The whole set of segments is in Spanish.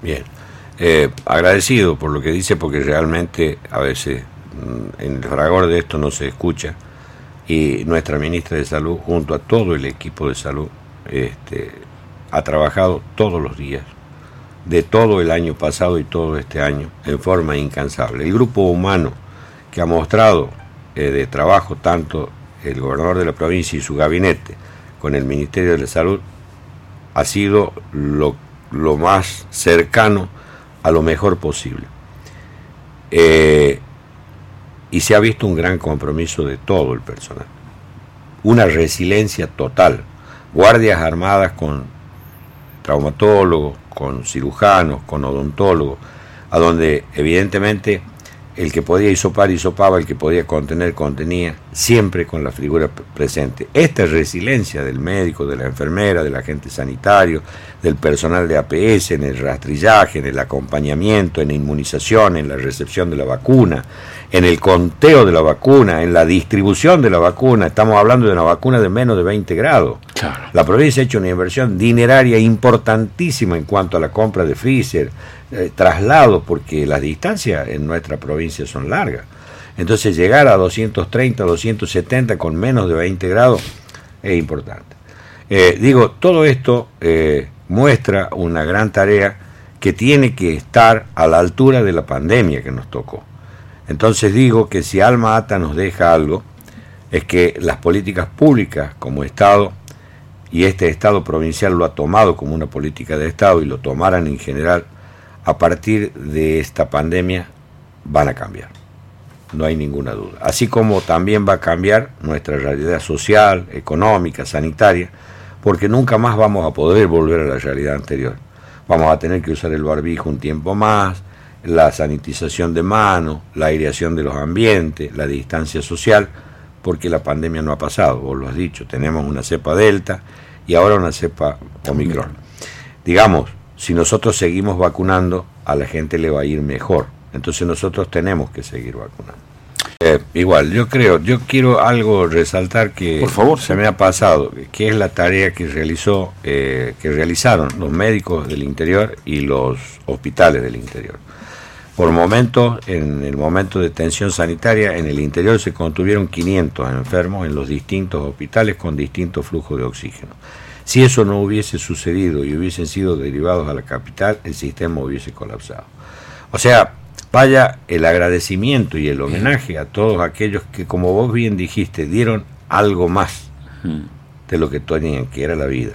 Bien, eh, agradecido por lo que dice porque realmente a veces mm, en el fragor de esto no se escucha y nuestra ministra de Salud junto a todo el equipo de salud este, ha trabajado todos los días de todo el año pasado y todo este año en forma incansable. El grupo humano que ha mostrado eh, de trabajo tanto el gobernador de la provincia y su gabinete con el Ministerio de la Salud ha sido lo que lo más cercano a lo mejor posible. Eh, y se ha visto un gran compromiso de todo el personal. Una resiliencia total. Guardias armadas con traumatólogos, con cirujanos, con odontólogos, a donde evidentemente el que podía hisopar, hisopaba, el que podía contener, contenía, siempre con la figura presente. Esta resiliencia del médico, de la enfermera, del agente sanitario, del personal de APS en el rastrillaje, en el acompañamiento, en la inmunización, en la recepción de la vacuna, en el conteo de la vacuna, en la distribución de la vacuna. Estamos hablando de una vacuna de menos de 20 grados. La provincia ha hecho una inversión dineraria importantísima en cuanto a la compra de freezer, eh, traslados, porque las distancias en nuestra provincia son largas. Entonces llegar a 230, 270 con menos de 20 grados es importante. Eh, digo, todo esto eh, muestra una gran tarea que tiene que estar a la altura de la pandemia que nos tocó. Entonces digo que si Alma Ata nos deja algo, es que las políticas públicas como Estado, y este Estado provincial lo ha tomado como una política de Estado y lo tomaran en general, a partir de esta pandemia van a cambiar. No hay ninguna duda. Así como también va a cambiar nuestra realidad social, económica, sanitaria, porque nunca más vamos a poder volver a la realidad anterior. Vamos a tener que usar el barbijo un tiempo más, la sanitización de manos, la aireación de los ambientes, la distancia social, porque la pandemia no ha pasado, vos lo has dicho, tenemos una cepa delta y ahora una cepa omicron. Digamos, si nosotros seguimos vacunando, a la gente le va a ir mejor. Entonces nosotros tenemos que seguir vacunando. Eh, igual, yo creo, yo quiero algo resaltar que Por favor, se me ha pasado, que es la tarea que realizó, eh, que realizaron los médicos del interior y los hospitales del interior. Por momentos, en el momento de tensión sanitaria, en el interior se contuvieron 500 enfermos en los distintos hospitales con distintos flujos de oxígeno. Si eso no hubiese sucedido y hubiesen sido derivados a la capital, el sistema hubiese colapsado. O sea, vaya el agradecimiento y el homenaje a todos aquellos que, como vos bien dijiste, dieron algo más de lo que tenían, que era la vida.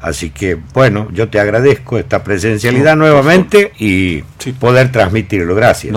Así que, bueno, yo te agradezco esta presencialidad nuevamente y Sí. poder transmitirlo. Gracias.